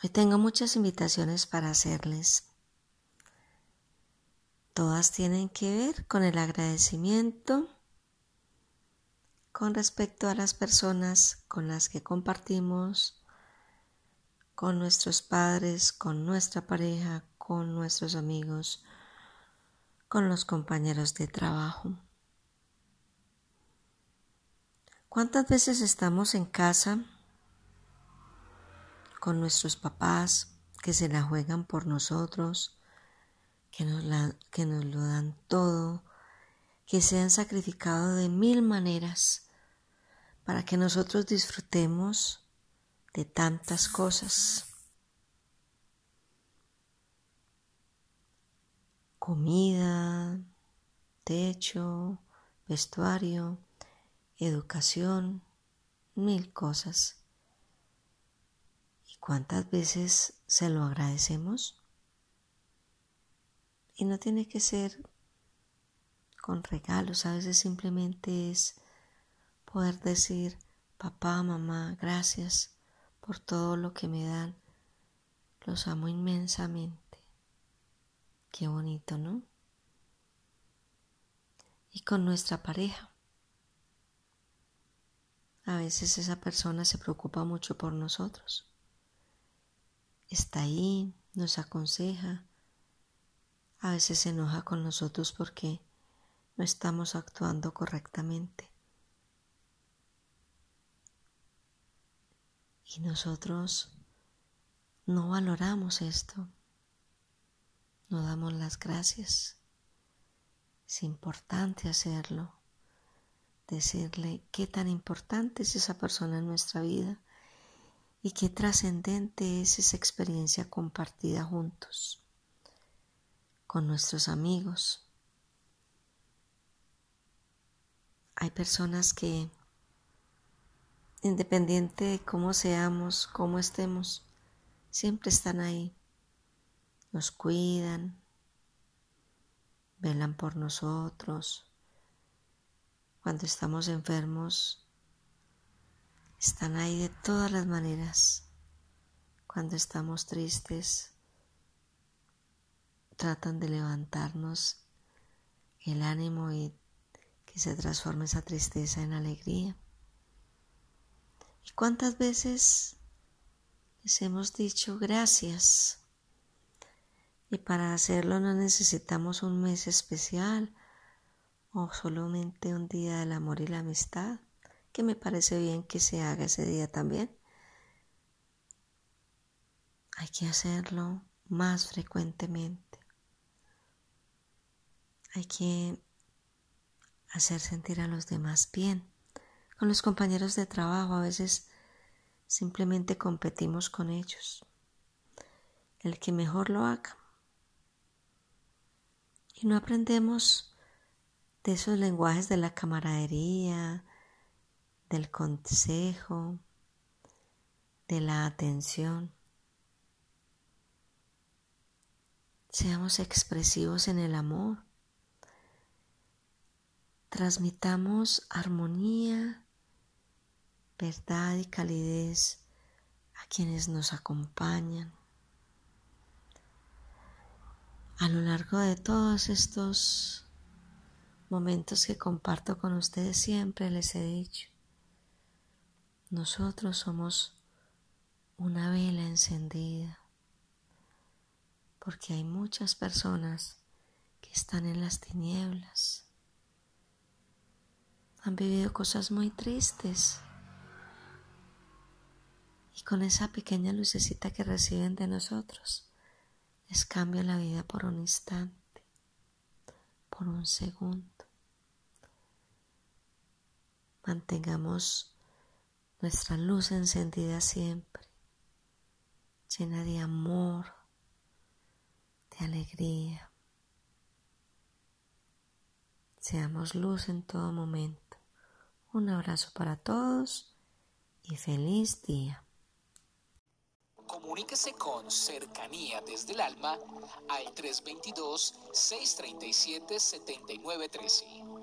Hoy tengo muchas invitaciones para hacerles. Todas tienen que ver con el agradecimiento con respecto a las personas con las que compartimos, con nuestros padres, con nuestra pareja, con nuestros amigos, con los compañeros de trabajo. ¿Cuántas veces estamos en casa con nuestros papás que se la juegan por nosotros, que nos, que nos lo dan todo, que se han sacrificado de mil maneras para que nosotros disfrutemos de tantas cosas. Comida, techo, vestuario, educación, mil cosas. ¿Y cuántas veces se lo agradecemos? Y no tiene que ser con regalos, a veces simplemente es poder decir, papá, mamá, gracias por todo lo que me dan. Los amo inmensamente. Qué bonito, ¿no? Y con nuestra pareja. A veces esa persona se preocupa mucho por nosotros. Está ahí, nos aconseja. A veces se enoja con nosotros porque no estamos actuando correctamente. Y nosotros no valoramos esto, no damos las gracias. Es importante hacerlo, decirle qué tan importante es esa persona en nuestra vida y qué trascendente es esa experiencia compartida juntos, con nuestros amigos. Hay personas que independiente de cómo seamos, cómo estemos, siempre están ahí. Nos cuidan, velan por nosotros. Cuando estamos enfermos, están ahí de todas las maneras. Cuando estamos tristes, tratan de levantarnos el ánimo y que se transforme esa tristeza en alegría. ¿Y cuántas veces les hemos dicho gracias? Y para hacerlo no necesitamos un mes especial o solamente un día del amor y la amistad, que me parece bien que se haga ese día también. Hay que hacerlo más frecuentemente. Hay que hacer sentir a los demás bien con los compañeros de trabajo, a veces simplemente competimos con ellos. El que mejor lo haga. Y no aprendemos de esos lenguajes de la camaradería, del consejo, de la atención. Seamos expresivos en el amor. Transmitamos armonía verdad y calidez a quienes nos acompañan. A lo largo de todos estos momentos que comparto con ustedes siempre les he dicho, nosotros somos una vela encendida, porque hay muchas personas que están en las tinieblas, han vivido cosas muy tristes y con esa pequeña lucecita que reciben de nosotros, les cambia la vida por un instante, por un segundo. Mantengamos nuestra luz encendida siempre, llena de amor, de alegría. Seamos luz en todo momento. Un abrazo para todos y feliz día. Comuníquese con Cercanía desde el Alma al 322-637-7913.